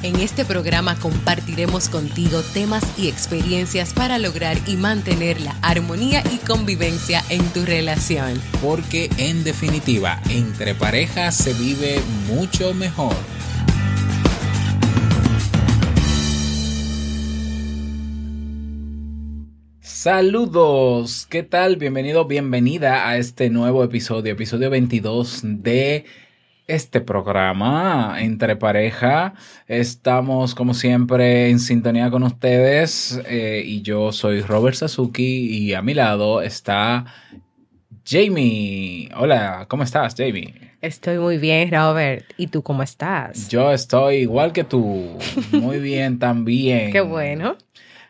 En este programa compartiremos contigo temas y experiencias para lograr y mantener la armonía y convivencia en tu relación. Porque en definitiva, entre parejas se vive mucho mejor. Saludos, ¿qué tal? Bienvenido, bienvenida a este nuevo episodio, episodio 22 de este programa entre pareja. Estamos como siempre en sintonía con ustedes eh, y yo soy Robert Sasuki y a mi lado está Jamie. Hola, ¿cómo estás Jamie? Estoy muy bien, Robert. ¿Y tú cómo estás? Yo estoy igual que tú. Muy bien también. Qué bueno.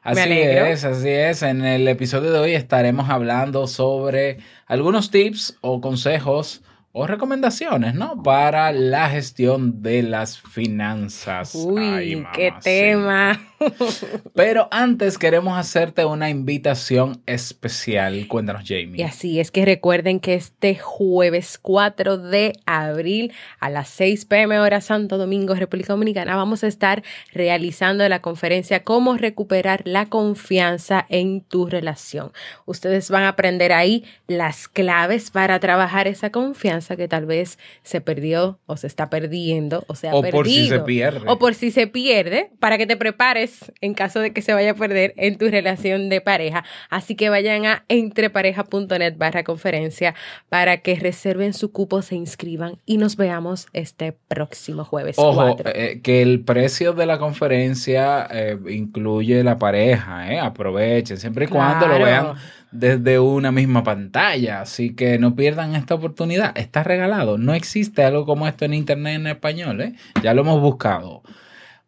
Así es, así es. En el episodio de hoy estaremos hablando sobre algunos tips o consejos o recomendaciones, ¿no? Para la gestión de las finanzas. Uy, qué tema. Pero antes queremos hacerte una invitación especial. Cuéntanos, Jamie. Y así es que recuerden que este jueves 4 de abril a las 6 pm hora Santo Domingo, República Dominicana, vamos a estar realizando la conferencia Cómo recuperar la confianza en tu relación. Ustedes van a aprender ahí las claves para trabajar esa confianza que tal vez se perdió o se está perdiendo o se ha o perdido. por si se pierde. O por si se pierde, para que te prepares en caso de que se vaya a perder en tu relación de pareja. Así que vayan a entrepareja.net barra conferencia para que reserven su cupo, se inscriban y nos veamos este próximo jueves. Ojo, eh, que el precio de la conferencia eh, incluye la pareja, eh, aprovechen, siempre y cuando lo vean desde una misma pantalla. Así que no pierdan esta oportunidad. Está regalado. No existe algo como esto en internet en español. ¿eh? Ya lo hemos buscado.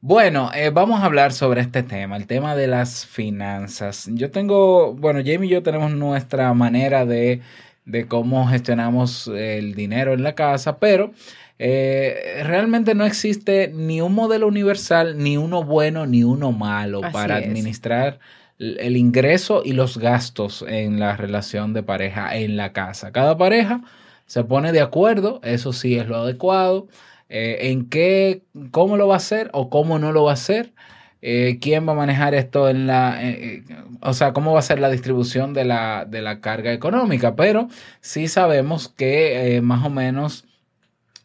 Bueno, eh, vamos a hablar sobre este tema, el tema de las finanzas. Yo tengo, bueno, Jamie y yo tenemos nuestra manera de, de cómo gestionamos el dinero en la casa, pero eh, realmente no existe ni un modelo universal, ni uno bueno, ni uno malo Así para es. administrar el ingreso y los gastos en la relación de pareja en la casa. Cada pareja se pone de acuerdo, eso sí es lo adecuado, eh, en qué, cómo lo va a hacer o cómo no lo va a hacer, eh, quién va a manejar esto en la, eh, o sea, cómo va a ser la distribución de la, de la carga económica, pero sí sabemos que más o menos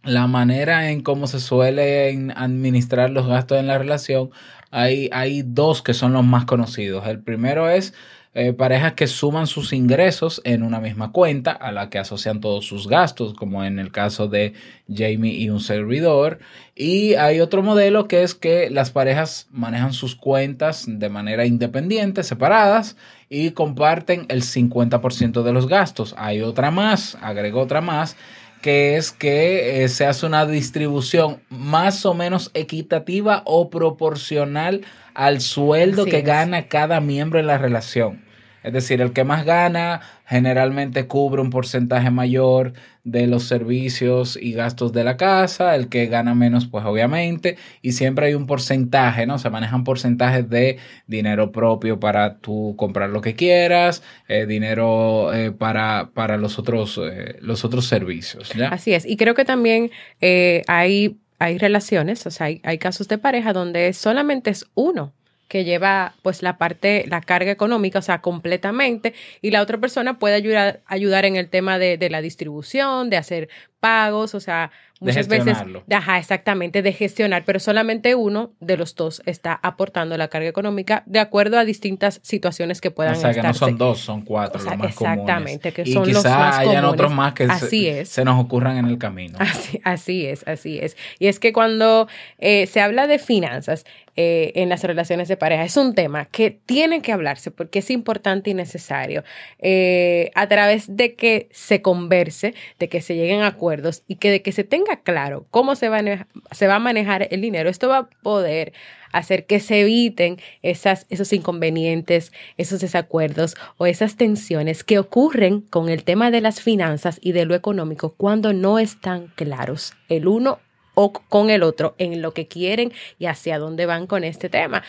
la manera en cómo se suelen administrar los gastos en la relación, hay, hay dos que son los más conocidos. El primero es eh, parejas que suman sus ingresos en una misma cuenta a la que asocian todos sus gastos, como en el caso de Jamie y un servidor. Y hay otro modelo que es que las parejas manejan sus cuentas de manera independiente, separadas, y comparten el 50% de los gastos. Hay otra más, agrego otra más, que es que eh, se hace una distribución más o menos equitativa o proporcional al sueldo Así que es. gana cada miembro en la relación. Es decir, el que más gana generalmente cubre un porcentaje mayor de los servicios y gastos de la casa, el que gana menos, pues obviamente, y siempre hay un porcentaje, ¿no? Se manejan porcentajes de dinero propio para tú comprar lo que quieras, eh, dinero eh, para, para los, otros, eh, los otros servicios. Así es. Y creo que también eh, hay, hay relaciones, o sea, hay, hay casos de pareja donde solamente es uno que lleva pues la parte, la carga económica, o sea, completamente, y la otra persona puede ayudar, ayudar en el tema de, de la distribución, de hacer pagos, o sea, De muchas veces, gestionarlo. ajá, exactamente, de gestionar, pero solamente uno de los dos está aportando la carga económica de acuerdo a distintas situaciones que puedan O sea, que no son dos, son cuatro O sea, los más exactamente, comunes. que y son los quizá más hayan comunes. otros más que Así se, es. se nos ocurran en el camino. Así, así es, así es. Y es que cuando eh, se habla de finanzas eh, en las relaciones de pareja, es un tema que tiene que hablarse porque es importante y necesario. Eh, a través de que se converse, de que se lleguen a acuerdos y que de que se tenga claro cómo se va, a, se va a manejar el dinero, esto va a poder hacer que se eviten esas, esos inconvenientes, esos desacuerdos o esas tensiones que ocurren con el tema de las finanzas y de lo económico cuando no están claros el uno o con el otro en lo que quieren y hacia dónde van con este tema.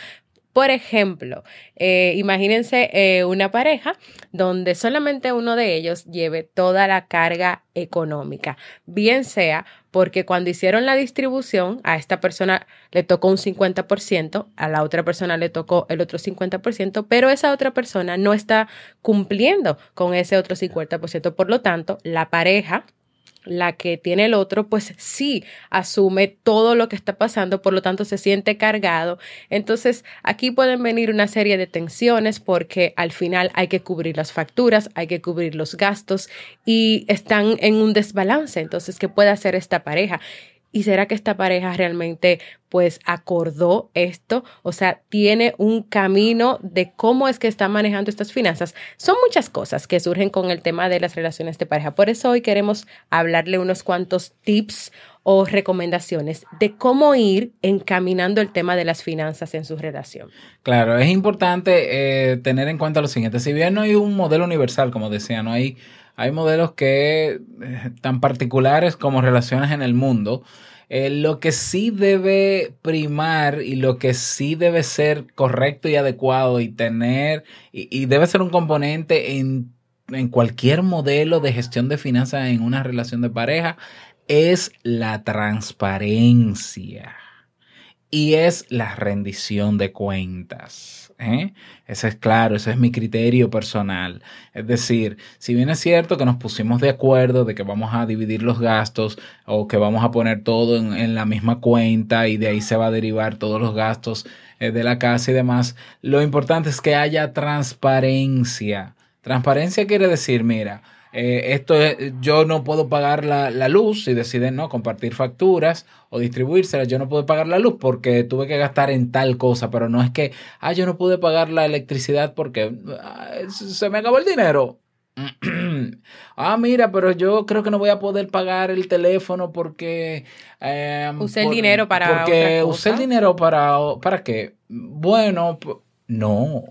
Por ejemplo, eh, imagínense eh, una pareja donde solamente uno de ellos lleve toda la carga económica, bien sea porque cuando hicieron la distribución a esta persona le tocó un 50%, a la otra persona le tocó el otro 50%, pero esa otra persona no está cumpliendo con ese otro 50%. Por lo tanto, la pareja la que tiene el otro, pues sí asume todo lo que está pasando, por lo tanto se siente cargado. Entonces aquí pueden venir una serie de tensiones porque al final hay que cubrir las facturas, hay que cubrir los gastos y están en un desbalance. Entonces, ¿qué puede hacer esta pareja? ¿Y será que esta pareja realmente pues acordó esto? O sea, tiene un camino de cómo es que está manejando estas finanzas. Son muchas cosas que surgen con el tema de las relaciones de pareja. Por eso hoy queremos hablarle unos cuantos tips o recomendaciones de cómo ir encaminando el tema de las finanzas en su relación. Claro, es importante eh, tener en cuenta lo siguiente. Si bien no hay un modelo universal, como decía, no hay hay modelos que eh, tan particulares como relaciones en el mundo. Eh, lo que sí debe primar y lo que sí debe ser correcto y adecuado y tener y, debe ser un componente en, en cualquier modelo de gestión de finanzas en una relación de pareja es la transparencia y es la rendición de cuentas. ¿eh? Ese es claro, ese es mi criterio personal. Es decir, si bien es cierto que nos pusimos de acuerdo de que vamos a dividir los gastos o que vamos a poner todo en, la misma cuenta y de ahí se va a derivar todos los gastos eh, de la casa y demás, lo importante es que haya transparencia. Transparencia quiere decir, mira, eh, esto yo no puedo pagar la, luz si deciden no compartir facturas o distribuírselas, yo no puedo pagar la luz porque tuve que gastar en tal cosa, pero no es que, ah, yo no pude pagar la electricidad porque ah, se me acabó el dinero. ah, mira, pero yo creo que no voy a poder pagar el teléfono porque... Eh, usé el dinero para... Porque usé el dinero para... ¿Para qué? Bueno, no.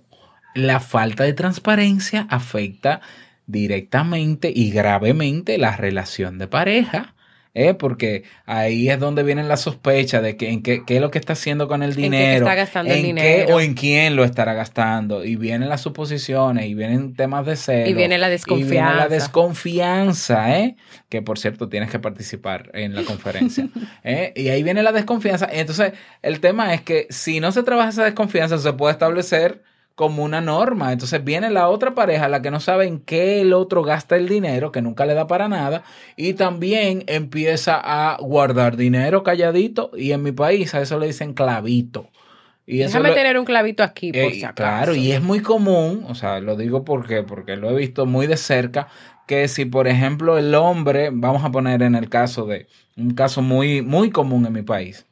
La falta de transparencia afecta directamente y gravemente la relación de pareja. ¿eh? Porque ahí es donde vienen las sospechas de que en qué, qué, es lo que está haciendo con el dinero, está gastando en el dinero? Qué, o en quién lo estará gastando. Y vienen las suposiciones, y vienen temas de celo. Y viene la desconfianza. Y viene la desconfianza, ¿eh? que por cierto tienes que participar en la conferencia. ¿eh? Y ahí viene la desconfianza. Entonces, el tema es que si no se trabaja esa desconfianza, se puede establecer como una norma. Entonces viene la otra pareja, la que no sabe en qué el otro gasta el dinero, que nunca le da para nada, y también empieza a guardar dinero calladito, y en mi país a eso le dicen clavito. Y Déjame tener un clavito aquí, por eh, si acaso. Claro, y es muy común, o sea, lo digo porque, porque lo he visto muy de cerca, que si, por ejemplo, el hombre, vamos a poner en el caso de, un caso muy, muy común en mi país,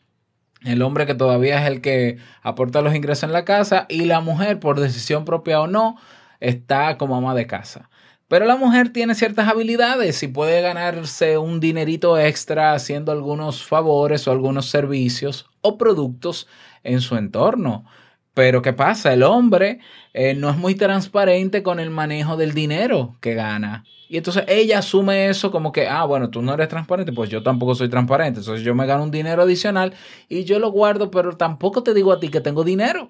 el hombre que todavía es el que aporta los ingresos en la casa y la mujer, por decisión propia o no, está como ama de casa. Pero la mujer tiene ciertas habilidades y puede ganarse un dinerito extra haciendo algunos favores o algunos servicios o productos en su entorno. Pero ¿qué pasa? El hombre eh, no es muy transparente con el manejo del dinero que gana. Y entonces ella asume eso como que, ah, bueno, tú no eres transparente, pues yo tampoco soy transparente. Entonces yo me gano un dinero adicional y yo lo guardo, pero tampoco te digo a ti que tengo dinero.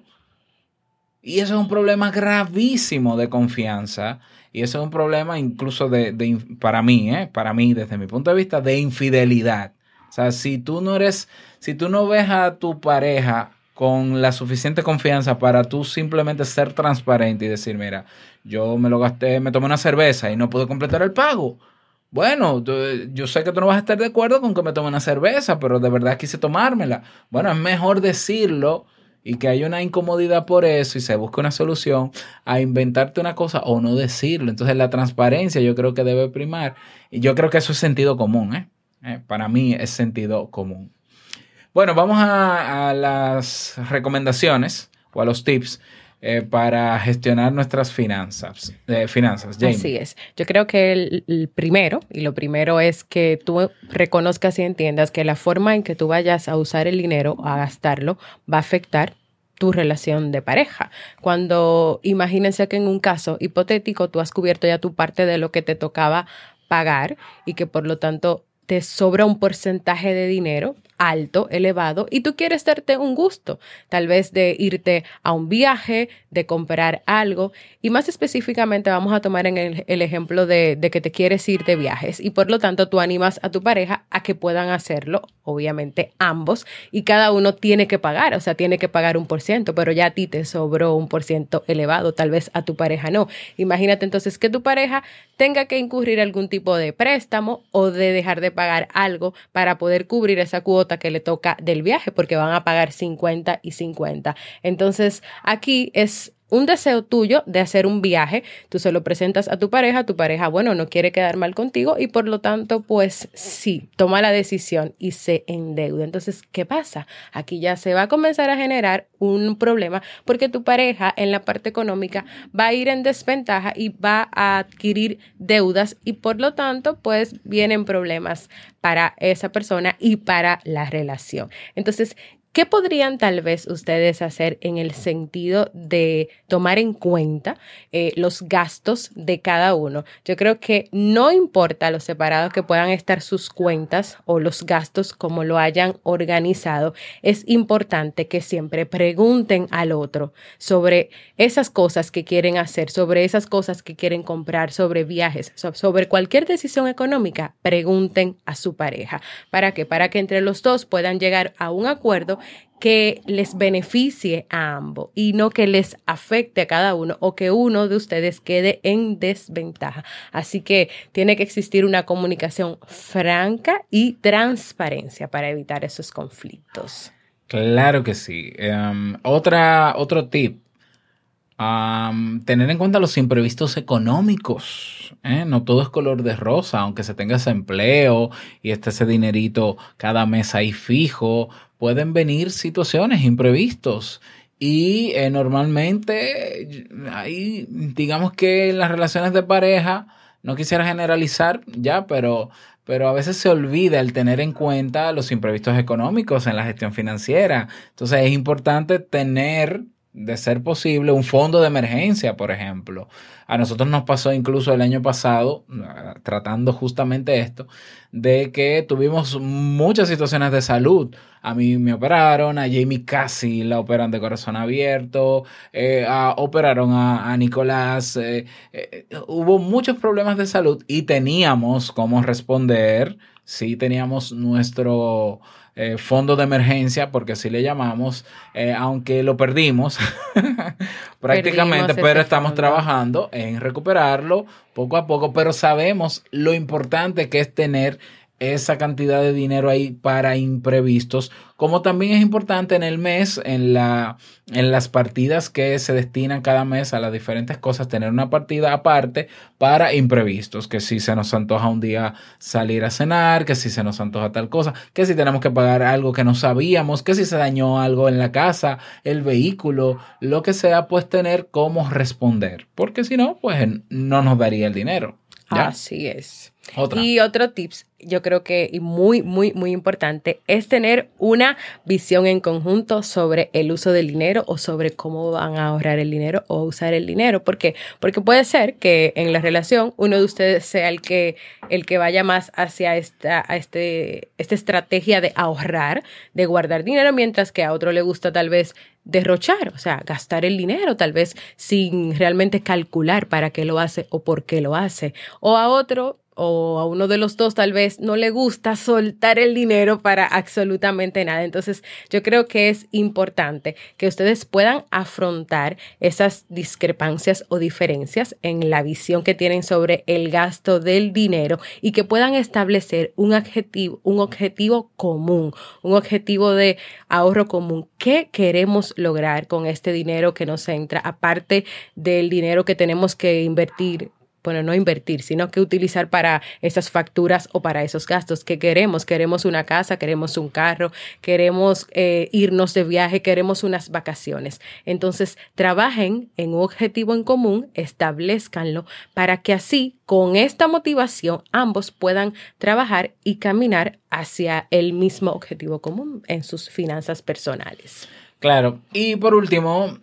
Y eso es un problema gravísimo de confianza. Y eso es un problema incluso de, de para mí, ¿eh? para mí, desde mi punto de vista, de infidelidad. O sea, si tú no eres, si tú no ves a tu pareja con la suficiente confianza para tú simplemente ser transparente y decir, mira, yo me lo gasté, me tomé una cerveza y no pude completar el pago. Bueno, yo sé que tú no vas a estar de acuerdo con que me tome una cerveza, pero de verdad quise tomármela. Bueno, es mejor decirlo y que haya una incomodidad por eso y se busque una solución a inventarte una cosa o no decirlo. Entonces la transparencia yo creo que debe primar y yo creo que eso es sentido común. ¿eh? Eh, para mí es sentido común. Bueno, vamos a, las recomendaciones o a los tips. eh, para gestionar nuestras finanzas. Eh, finanzas. Así es. Yo creo que el, primero, y lo primero es que tú reconozcas y entiendas que la forma en que tú vayas a usar el dinero, a gastarlo, va a afectar tu relación de pareja. Cuando imagínense que en un caso hipotético tú has cubierto ya tu parte de lo que te tocaba pagar y que por lo tanto te sobra un porcentaje de dinero alto, elevado, y tú quieres darte un gusto, tal vez de irte a un viaje, de comprar algo, y más específicamente vamos a tomar en el, ejemplo de, de, que te quieres ir de viajes, y por lo tanto tú animas a tu pareja a que puedan hacerlo, obviamente ambos, y cada uno tiene que pagar, o sea, tiene que pagar un por ciento, pero ya a ti te sobró un por ciento elevado, tal vez a tu pareja no. Imagínate entonces que tu pareja tenga que incurrir algún tipo de préstamo o de dejar de pagar algo para poder cubrir esa cuota que le toca del viaje porque van a pagar 50 y 50. Entonces, aquí es un deseo tuyo de hacer un viaje, tú se lo presentas a tu pareja, tu pareja, bueno, no quiere quedar mal contigo y por lo tanto, pues sí, toma la decisión y se endeuda. Entonces, ¿qué pasa? Aquí ya se va a comenzar a generar un problema porque tu pareja en la parte económica va a ir en desventaja y va a adquirir deudas y por lo tanto, pues vienen problemas para esa persona y para la relación. Entonces, ¿Qué podrían tal vez ustedes hacer en el sentido de tomar en cuenta eh, los gastos de cada uno? Yo creo que no importa los separados que puedan estar sus cuentas o los gastos como lo hayan organizado, es importante que siempre pregunten al otro sobre esas cosas que quieren hacer, sobre esas cosas que quieren comprar, sobre viajes, sobre cualquier decisión económica, pregunten a su pareja. ¿Para qué? Para que entre los dos puedan llegar a un acuerdo que les beneficie a ambos y no que les afecte a cada uno o que uno de ustedes quede en desventaja. Así que tiene que existir una comunicación franca y transparencia para evitar esos conflictos. Claro que sí. Em, otra, otro tip. tener en cuenta los imprevistos económicos. ¿eh? No todo es color de rosa, aunque se tenga ese empleo y esté ese dinerito cada mes ahí fijo pueden venir situaciones imprevistos. Y eh, normalmente, ahí, digamos que en las relaciones de pareja, no quisiera generalizar ya, pero, pero a veces se olvida el tener en cuenta los imprevistos económicos en la gestión financiera. Entonces es importante tener de ser posible, un fondo de emergencia, por ejemplo. A nosotros nos pasó incluso el año pasado, tratando justamente esto, de que tuvimos muchas situaciones de salud. A mí me operaron, a Jamie casi la operan de corazón abierto, eh, operaron a, Nicolás. Eh, eh, hubo muchos problemas de salud y teníamos cómo responder. Sí, teníamos nuestro eh, fondo de emergencia, porque así le llamamos, eh, aunque lo perdimos prácticamente, pero estamos trabajando en recuperarlo poco a poco, pero sabemos lo importante que es tener esa cantidad de dinero ahí para imprevistos, como también es importante en el mes, en, la, en las partidas que se destinan cada mes a las diferentes cosas, tener una partida aparte para imprevistos, que si se nos antoja un día salir a cenar, que si se nos antoja tal cosa, que si tenemos que pagar algo que no sabíamos, que si se dañó algo en la casa, el vehículo, lo que sea, pues tener cómo responder, porque si no, pues no nos daría el dinero. Así es. Y otro tips, yo creo que y muy, muy, muy importante, es tener una visión en conjunto sobre el uso del dinero o sobre cómo van a ahorrar el dinero o usar el dinero. ¿Por qué? Porque puede ser que en la relación uno de ustedes sea el que, el que vaya más hacia esta, este, esta estrategia de ahorrar, de guardar dinero, mientras que a otro le gusta tal vez derrochar, o sea, gastar el dinero tal vez sin realmente calcular para qué lo hace o por qué lo hace. O a otro o a uno de los dos tal vez no le gusta soltar el dinero para absolutamente nada. Entonces yo creo que es importante que ustedes puedan afrontar esas discrepancias o diferencias en la visión que tienen sobre el gasto del dinero y que puedan establecer un objetivo, un objetivo común, un objetivo de ahorro común. ¿Qué queremos lograr con este dinero que nos entra? Aparte del dinero que tenemos que invertir bueno, no invertir, sino que utilizar para esas facturas o para esos gastos que queremos. Queremos una casa, queremos un carro, queremos eh, irnos de viaje, queremos unas vacaciones. Entonces, trabajen en un objetivo en común, establezcanlo para que así, con esta motivación, ambos puedan trabajar y caminar hacia el mismo objetivo común en sus finanzas personales. Claro, y por último,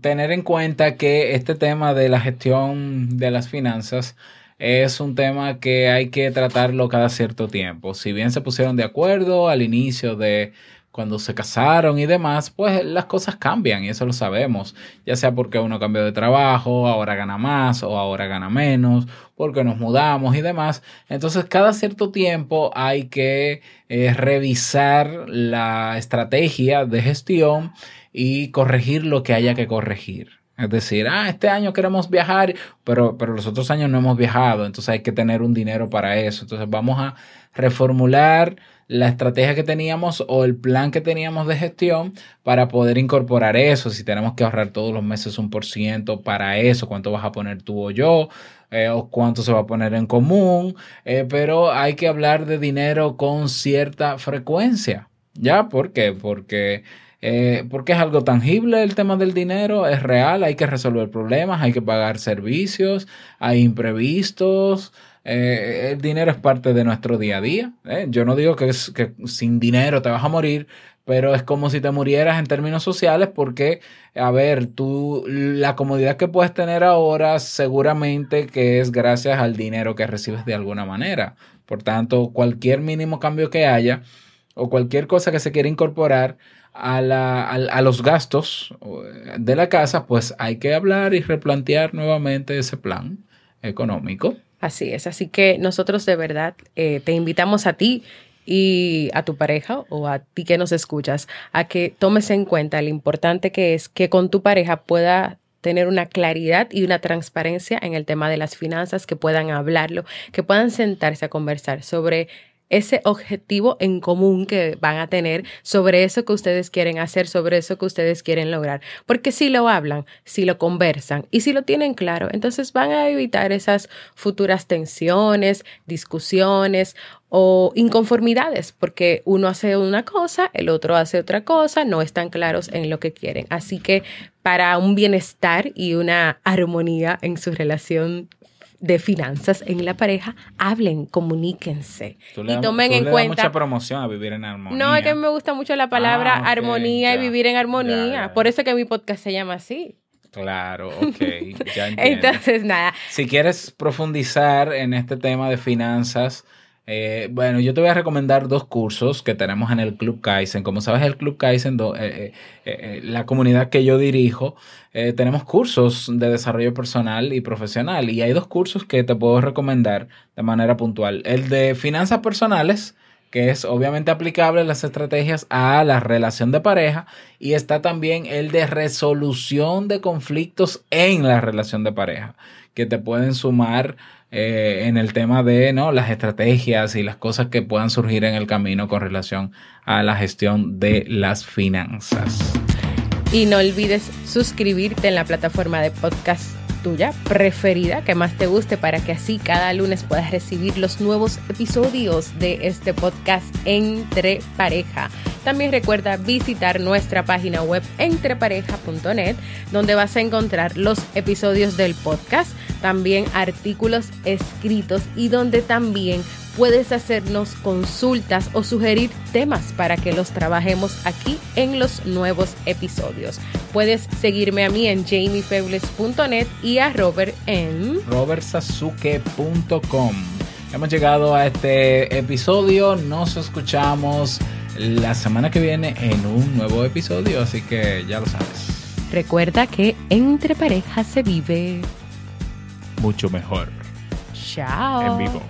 tener en cuenta que este tema de la gestión de las finanzas es un tema que hay que tratarlo cada cierto tiempo. Si bien se pusieron de acuerdo al inicio de cuando se casaron y demás, pues las cosas cambian y eso lo sabemos, ya sea porque uno cambió de trabajo, ahora gana más o ahora gana menos, porque nos mudamos y demás. Entonces, cada cierto tiempo hay que eh, revisar la estrategia de gestión y corregir lo que haya que corregir. Es decir, ah, este año queremos viajar, pero, pero los otros años no hemos viajado, entonces hay que tener un dinero para eso. Entonces vamos a reformular la estrategia que teníamos o el plan que teníamos de gestión para poder incorporar eso. Si tenemos que ahorrar todos los meses un por ciento para eso, cuánto vas a poner tú o yo, eh, o cuánto se va a poner en común. Eh, pero hay que hablar de dinero con cierta frecuencia. ¿Ya? ¿Por qué? Porque, eh, porque es algo tangible el tema del dinero, es real, hay que resolver problemas, hay que pagar servicios, hay imprevistos. Eh, el dinero es parte de nuestro día a día. ¿eh? Yo no digo que, es, que sin dinero te vas a morir, pero es como si te murieras en términos sociales porque, a ver, tú, la comodidad que puedes tener ahora seguramente que es gracias al dinero que recibes de alguna manera. Por tanto, cualquier mínimo cambio que haya o cualquier cosa que se quiera incorporar a, la, a, los gastos de la casa, pues hay que hablar y replantear nuevamente ese plan económico. Así es, así que nosotros de verdad eh, te invitamos a ti y a tu pareja o a ti que nos escuchas a que tomes en cuenta lo importante que es que con tu pareja pueda tener una claridad y una transparencia en el tema de las finanzas, que puedan hablarlo, que puedan sentarse a conversar sobre ese objetivo en común que van a tener sobre eso que ustedes quieren hacer, sobre eso que ustedes quieren lograr. Porque si lo hablan, si lo conversan y si lo tienen claro, entonces van a evitar esas futuras tensiones, discusiones o inconformidades, porque uno hace una cosa, el otro hace otra cosa, no están claros en lo que quieren. Así que para un bienestar y una armonía en su relación de finanzas en la pareja, hablen, comuníquense y tomen en cuenta. mucha promoción a vivir en armonía. No, es que me gusta mucho la palabra ah, armonía y vivir en armonía. Por eso que mi podcast se llama así. Claro, ok, ya entiendo. Entonces, nada. Si quieres profundizar en este tema de finanzas, eh, bueno, yo te voy a recomendar dos cursos que tenemos en el Club Kaizen. Como sabes, el Club Kaizen, eh, eh, la comunidad que yo dirijo, tenemos cursos de desarrollo personal y profesional. Y hay dos cursos que te puedo recomendar de manera puntual. El de finanzas personales, que es obviamente aplicable las estrategias a la relación de pareja. Y está también el de resolución de conflictos en la relación de pareja, que te pueden sumar eh, en el tema de ¿no? las estrategias y las cosas que puedan surgir en el camino con relación a la gestión de las finanzas. Y no olvides suscribirte en la plataforma de podcast tuya preferida que más te guste para que así cada lunes puedas recibir los nuevos episodios de este podcast Entre Pareja. También recuerda visitar nuestra página web entrepareja.net donde vas a encontrar los episodios del podcast, también artículos escritos y donde también puedes hacernos consultas o sugerir temas para que los trabajemos aquí en los nuevos episodios. Puedes seguirme a mí en jamiefebles.net y a Robert en robertsasuke.com. Hemos llegado a este episodio, nos escuchamos la semana que viene en un nuevo episodio, así que ya lo sabes. Recuerda que entre parejas se vive mucho mejor. Chao. En vivo.